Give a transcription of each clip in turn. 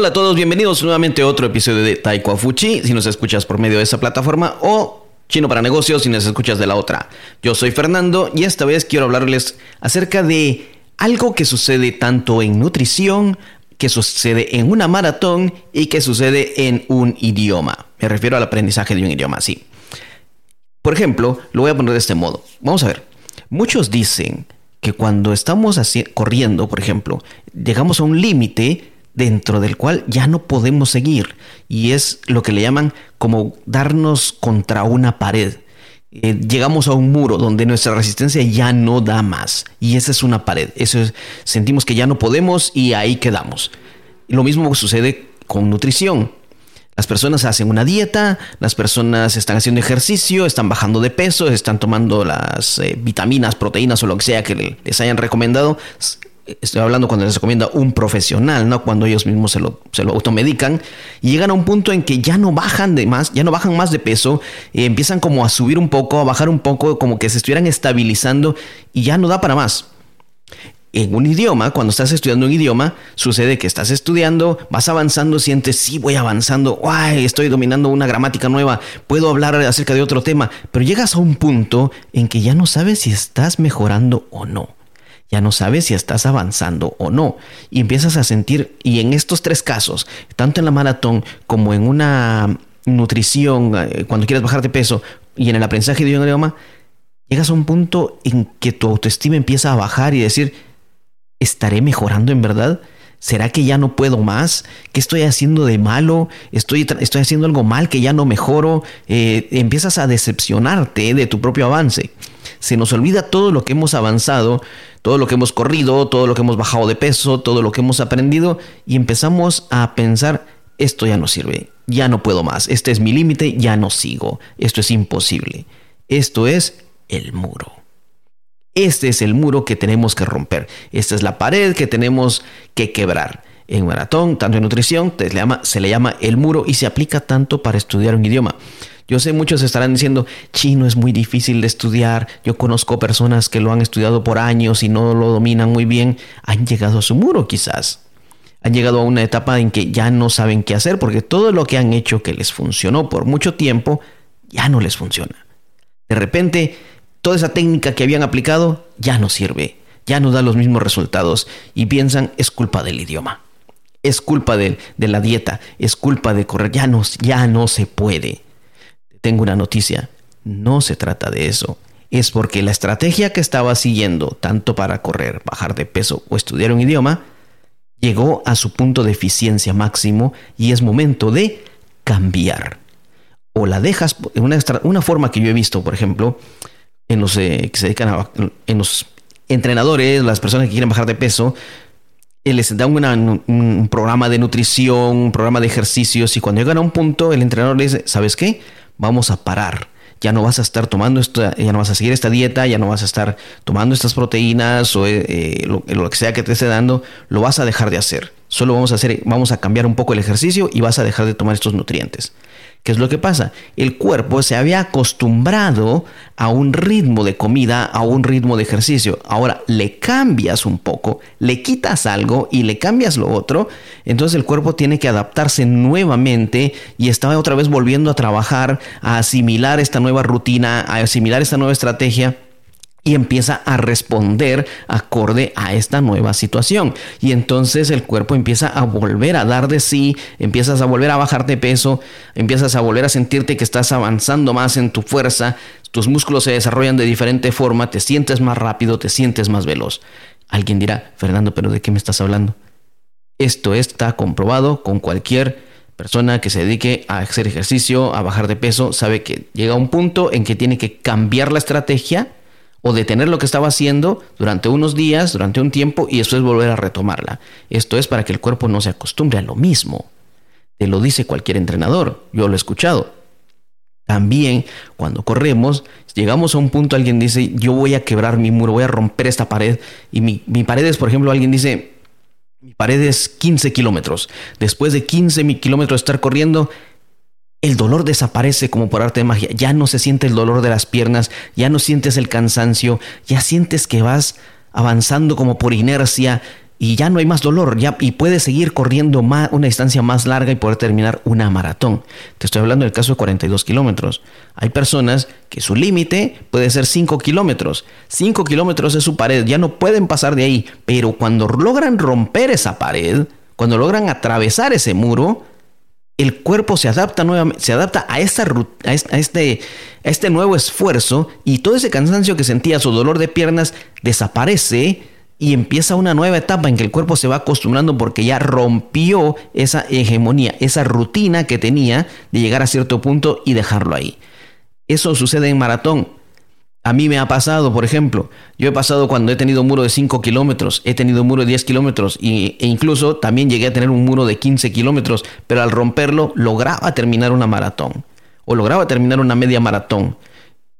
Hola a todos, bienvenidos nuevamente a otro episodio de Taiko Fuchi, si nos escuchas por medio de esa plataforma o Chino para Negocios si nos escuchas de la otra. Yo soy Fernando y esta vez quiero hablarles acerca de algo que sucede tanto en nutrición, que sucede en una maratón y que sucede en un idioma. Me refiero al aprendizaje de un idioma, sí. Por ejemplo, lo voy a poner de este modo. Vamos a ver. Muchos dicen que cuando estamos corriendo, por ejemplo, llegamos a un límite dentro del cual ya no podemos seguir y es lo que le llaman como darnos contra una pared. Eh, llegamos a un muro donde nuestra resistencia ya no da más y esa es una pared. Eso sentimos que ya no podemos y ahí quedamos. lo mismo sucede con nutrición. Las personas hacen una dieta, las personas están haciendo ejercicio, están bajando de peso, están tomando las eh, vitaminas, proteínas o lo que sea que les hayan recomendado. Estoy hablando cuando les recomienda un profesional, no cuando ellos mismos se lo, se lo automedican y llegan a un punto en que ya no bajan de más, ya no bajan más de peso, y empiezan como a subir un poco, a bajar un poco, como que se estuvieran estabilizando y ya no da para más en un idioma, cuando estás estudiando un idioma, sucede que estás estudiando, vas avanzando, sientes, sí, voy avanzando, Ay, estoy dominando una gramática nueva, puedo hablar acerca de otro tema, pero llegas a un punto en que ya no sabes si estás mejorando o no. Ya no sabes si estás avanzando o no. Y empiezas a sentir, y en estos tres casos, tanto en la maratón como en una nutrición, eh, cuando quieres bajar de peso, y en el aprendizaje de un idioma, llegas a un punto en que tu autoestima empieza a bajar y decir, ¿Estaré mejorando en verdad? ¿Será que ya no puedo más? ¿Qué estoy haciendo de malo? ¿Estoy, estoy haciendo algo mal que ya no mejoro? Eh, empiezas a decepcionarte de tu propio avance. Se nos olvida todo lo que hemos avanzado, todo lo que hemos corrido, todo lo que hemos bajado de peso, todo lo que hemos aprendido y empezamos a pensar, esto ya no sirve, ya no puedo más, este es mi límite, ya no sigo, esto es imposible. Esto es el muro. Este es el muro que tenemos que romper. Esta es la pared que tenemos que quebrar. En maratón, tanto en nutrición, se le, llama, se le llama el muro y se aplica tanto para estudiar un idioma. Yo sé muchos estarán diciendo, chino es muy difícil de estudiar. Yo conozco personas que lo han estudiado por años y no lo dominan muy bien. Han llegado a su muro quizás. Han llegado a una etapa en que ya no saben qué hacer porque todo lo que han hecho que les funcionó por mucho tiempo ya no les funciona. De repente toda esa técnica que habían aplicado ya no sirve, ya no da los mismos resultados y piensan es culpa del idioma, es culpa de, la dieta, es culpa de correr, ya no, ya no se puede. Tengo una noticia, no se trata de eso, es porque la estrategia que estaba siguiendo, tanto para correr, bajar de peso o estudiar un idioma, llegó a su punto de eficiencia máximo y es momento de cambiar. O la dejas, una, una forma que yo he visto, por ejemplo, en los eh, que se en los entrenadores, las personas que quieren bajar de peso, eh, les dan un programa de nutrición, un programa de ejercicios y cuando llegan a un punto el entrenador le dice, ¿sabes qué? Vamos a parar. Ya no vas a estar tomando esto, ya no vas a seguir esta dieta, ya no vas a estar tomando estas proteínas o eh, lo, lo, que sea que te esté dando, lo vas a dejar de hacer. Solo vamos a hacer, vamos a cambiar un poco el ejercicio y vas a dejar de tomar estos nutrientes. ¿Qué es lo que pasa? El cuerpo se había acostumbrado a un ritmo de comida, a un ritmo de ejercicio. Ahora le cambias un poco, le quitas algo y le cambias lo otro. Entonces el cuerpo tiene que adaptarse nuevamente y está otra vez volviendo a trabajar, a asimilar esta nueva rutina, a asimilar esta nueva estrategia y empieza a responder acorde a esta nueva situación. Y entonces el cuerpo empieza a volver a dar de sí, empiezas a volver a bajar de peso, empiezas a volver a sentirte que estás avanzando más en tu fuerza, tus músculos se desarrollan de diferente forma, te sientes más rápido, te sientes más veloz. Alguien dirá, Fernando, pero ¿de qué me estás hablando? Esto está comprobado con cualquier persona que se dedique a hacer ejercicio, a bajar de peso, sabe que llega un punto en que tiene que cambiar la estrategia o detener lo que estaba haciendo durante unos días, durante un tiempo y después volver a retomarla. Esto es para que el cuerpo no se acostumbre a lo mismo. Te lo dice cualquier entrenador, yo lo he escuchado. También cuando corremos, llegamos a un punto, alguien dice, yo voy a quebrar mi muro, voy a romper esta pared. Y mi, mi pared es, por ejemplo, alguien dice, mi pared es 15 kilómetros. Después de 15 kilómetros de estar corriendo, el dolor desaparece como por arte de magia. Ya no se siente el dolor de las piernas, ya no sientes el cansancio, ya sientes que vas avanzando como por inercia y ya no hay más dolor ya, y puedes seguir corriendo más, una distancia más larga y poder terminar una maratón. Te estoy hablando del caso de 42 kilómetros. Hay personas que su límite puede ser 5 kilómetros. 5 kilómetros es su pared, ya no pueden pasar de ahí, pero cuando logran romper esa pared, cuando logran atravesar ese muro, el cuerpo se adapta nuevamente, se adapta a, esta, a, este, a este nuevo esfuerzo y todo ese cansancio que sentía, su dolor de piernas, desaparece y empieza una nueva etapa en que el cuerpo se va acostumbrando porque ya rompió esa hegemonía, esa rutina que tenía de llegar a cierto punto y dejarlo ahí. Eso sucede en maratón. A mí me ha pasado, por ejemplo, yo he pasado cuando he tenido un muro de 5 kilómetros, he tenido un muro de 10 kilómetros e incluso también llegué a tener un muro de 15 kilómetros, pero al romperlo lograba terminar una maratón o lograba terminar una media maratón.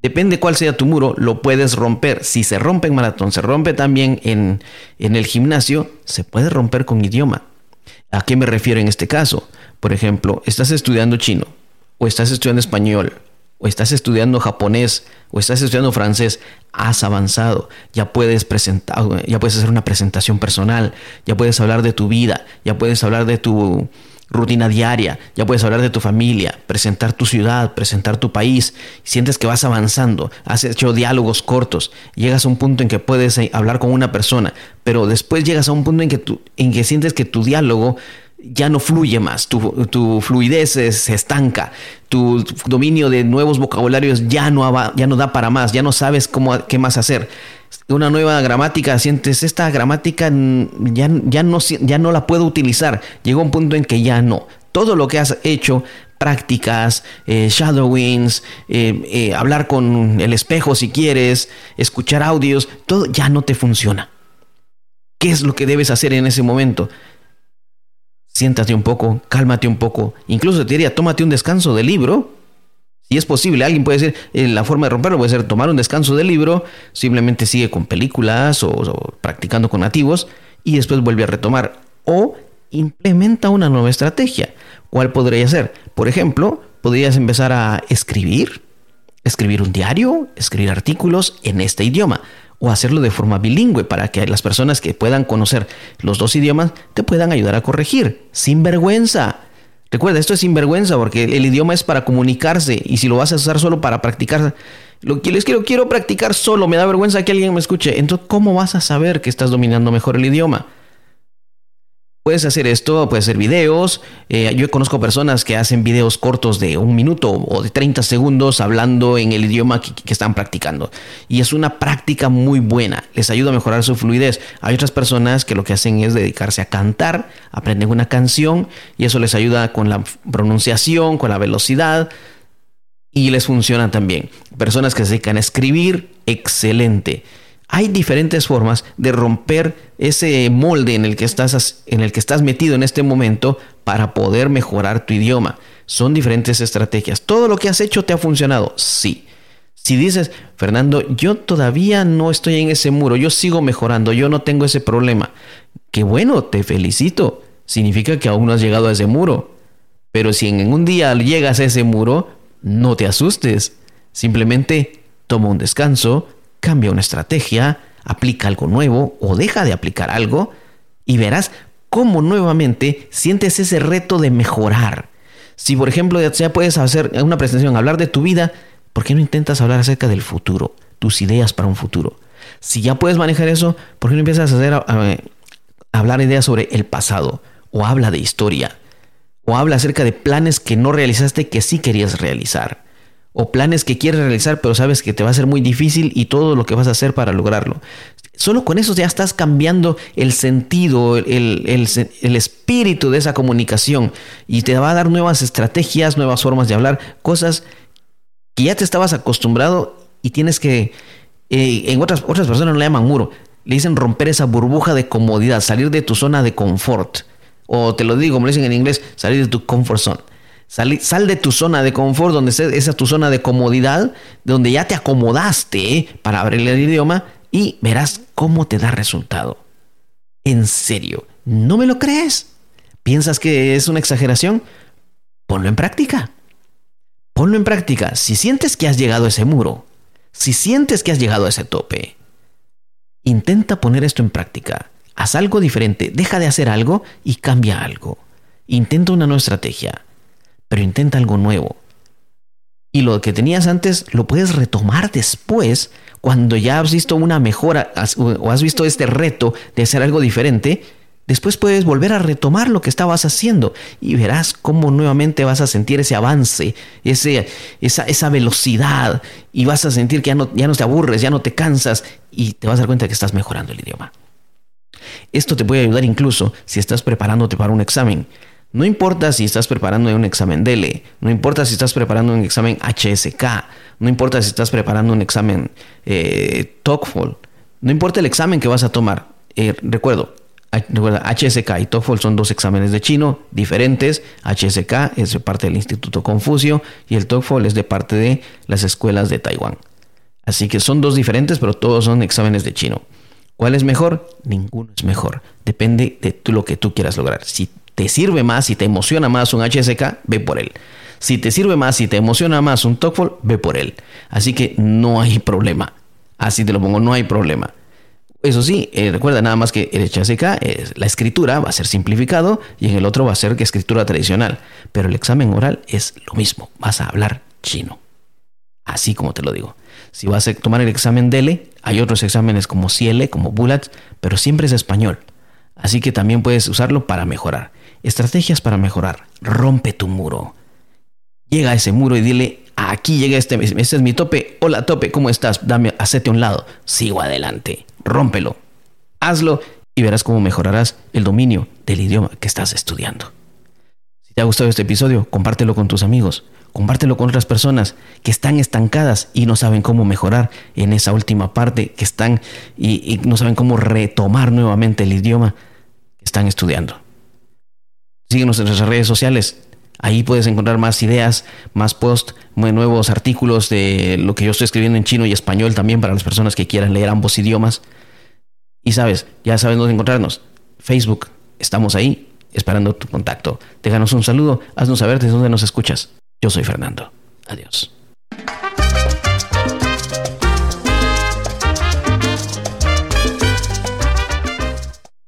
Depende cuál sea tu muro, lo puedes romper. Si se rompe en maratón, se rompe también en, en el gimnasio, se puede romper con idioma. ¿A qué me refiero en este caso? Por ejemplo, estás estudiando chino o estás estudiando español o estás estudiando japonés, o estás estudiando francés, has avanzado, ya puedes presentar, ya puedes hacer una presentación personal, ya puedes hablar de tu vida, ya puedes hablar de tu rutina diaria, ya puedes hablar de tu familia, presentar tu ciudad, presentar tu país, sientes que vas avanzando, has hecho diálogos cortos, llegas a un punto en que puedes eh, hablar con una persona, pero después llegas a un punto en que, en que sientes que tu diálogo ya no fluye más, tu, fluidez se estanca, tu dominio de nuevos vocabularios ya no, ya no da para más, ya no sabes cómo, qué más hacer. Una nueva gramática, sientes, esta gramática ya, ya, no, ya no la puedo utilizar. Llegó un punto en que ya no. Todo lo que has hecho, prácticas, eh, shadowings, eh, eh, hablar con el espejo si quieres, escuchar audios, todo ya no te funciona. ¿Qué es lo que debes hacer en ese momento? Siéntate un poco, cálmate un poco, incluso te diría, tómate un descanso del libro. Si es posible, alguien puede decir, eh, la forma de romperlo puede ser tomar un descanso del libro, simplemente sigue con películas o, o practicando con nativos y después vuelve a retomar. O implementa una nueva estrategia. ¿Cuál podría ser? Por ejemplo, podrías empezar a escribir, escribir un diario, escribir artículos en este idioma o hacerlo de forma bilingüe para que las personas que puedan conocer los dos idiomas te puedan ayudar a corregir, sin vergüenza. Recuerda, esto es sin vergüenza porque el idioma es para comunicarse y si lo vas a usar solo para practicar, lo que les quiero, quiero practicar solo, me da vergüenza que alguien me escuche. Entonces, ¿cómo vas a saber que estás dominando mejor el idioma? Puedes hacer esto, puedes hacer videos. Eh, yo conozco personas que hacen videos cortos de un minuto o de 30 segundos hablando en el idioma que, están practicando. Y es una práctica muy buena. Les ayuda a mejorar su fluidez. Hay otras personas que lo que hacen es dedicarse a cantar, aprenden una canción y eso les ayuda con la pronunciación, con la velocidad. Y les funciona también. Personas que se dedican a escribir, excelente. Hay diferentes formas de romper ese molde en el que estás, en el que estás metido en este momento para poder mejorar tu idioma. Son diferentes estrategias. ¿Todo lo que has hecho te ha funcionado? Sí. Si dices, Fernando, yo todavía no estoy en ese muro, yo sigo mejorando, yo no tengo ese problema. Qué bueno, te felicito. Significa que aún no has llegado a ese muro. Pero si en un día llegas a ese muro, no te asustes. Simplemente toma un descanso, cambia una estrategia, aplica algo nuevo o deja de aplicar algo y verás cómo nuevamente sientes ese reto de mejorar. Si por ejemplo ya puedes hacer una presentación, hablar de tu vida, ¿por qué no intentas hablar acerca del futuro, tus ideas para un futuro? Si ya puedes manejar eso, ¿por qué no empiezas a, hacer, hablar ideas sobre el pasado? O habla de historia. O habla acerca de planes que no realizaste que sí querías realizar o planes que quieres realizar pero sabes que te va a ser muy difícil y todo lo que vas a hacer para lograrlo. Solo con eso ya estás cambiando el sentido, el, espíritu de esa comunicación y te va a dar nuevas estrategias, nuevas formas de hablar, cosas que ya te estabas acostumbrado y tienes que, eh, en otras, otras personas no le llaman muro, le dicen romper esa burbuja de comodidad, salir de tu zona de confort. O te lo digo, como le dicen en inglés, salir de tu comfort zone. Sal, de tu zona de confort, donde esa es tu zona de comodidad, donde ya te acomodaste para abrir el idioma y verás cómo te da resultado. En serio, ¿no me lo crees? ¿Piensas que es una exageración? Ponlo en práctica. Ponlo en práctica. Si sientes que has llegado a ese muro, si sientes que has llegado a ese tope, intenta poner esto en práctica. Haz algo diferente, deja de hacer algo y cambia algo. Intenta una nueva estrategia, pero intenta algo nuevo. Y lo que tenías antes lo puedes retomar después, cuando ya has visto una mejora o has visto este reto de hacer algo diferente. Después puedes volver a retomar lo que estabas haciendo y verás cómo nuevamente vas a sentir ese avance, ese, esa, esa velocidad y vas a sentir que ya no, ya no te aburres, ya no te cansas y te vas a dar cuenta que estás mejorando el idioma. Esto te puede ayudar incluso si estás preparándote para un examen. No importa si estás preparando un examen DELE, no importa si estás preparando un examen HSK, no importa si estás preparando un examen eh, TOEFL, no importa el examen que vas a tomar. Eh, recuerdo, recuerda, HSK y TOEFL son dos exámenes de chino diferentes. HSK es de parte del Instituto Confucio y el TOEFL es de parte de las escuelas de Taiwán. Así que son dos diferentes, pero todos son exámenes de chino. ¿Cuál es mejor? Ninguno es mejor. Depende de lo que tú quieras lograr. Te sirve más, si te emociona más un HSK, ve por él. Si te sirve más, si te emociona más un TOEFL, ve por él. Así que no hay problema. Así te lo pongo, no hay problema. Eso sí, eh, recuerda nada más que el HSK, la escritura va a ser simplificado y en el otro va a ser que escritura tradicional. Pero el examen oral es lo mismo, vas a hablar chino. Así como te lo digo. Si vas a tomar el examen DELE, hay otros exámenes como CIELE, como BULAT, pero siempre es español. Así que también puedes usarlo para mejorar. Estrategias para mejorar. Rompe tu muro. Llega a ese muro y dile, aquí llega este, este es mi tope. Hola tope, ¿cómo estás? Dame, hacete a un lado. Sigo adelante. Rómpelo. Hazlo y verás cómo mejorarás el dominio del idioma que estás estudiando. Si te ha gustado este episodio, compártelo con tus amigos. Compártelo con otras personas que están estancadas y no saben cómo mejorar en esa última parte, que están y, no saben cómo retomar nuevamente el idioma que están estudiando. Síguenos en nuestras redes sociales. Ahí puedes encontrar más ideas, más posts, nuevos artículos de lo que yo estoy escribiendo en chino y español también para las personas que quieran leer ambos idiomas. Y sabes, ya sabes dónde encontrarnos. Facebook, estamos ahí esperando tu contacto. Déjanos un saludo, haznos saber desde dónde nos escuchas. Yo soy Fernando. Adiós.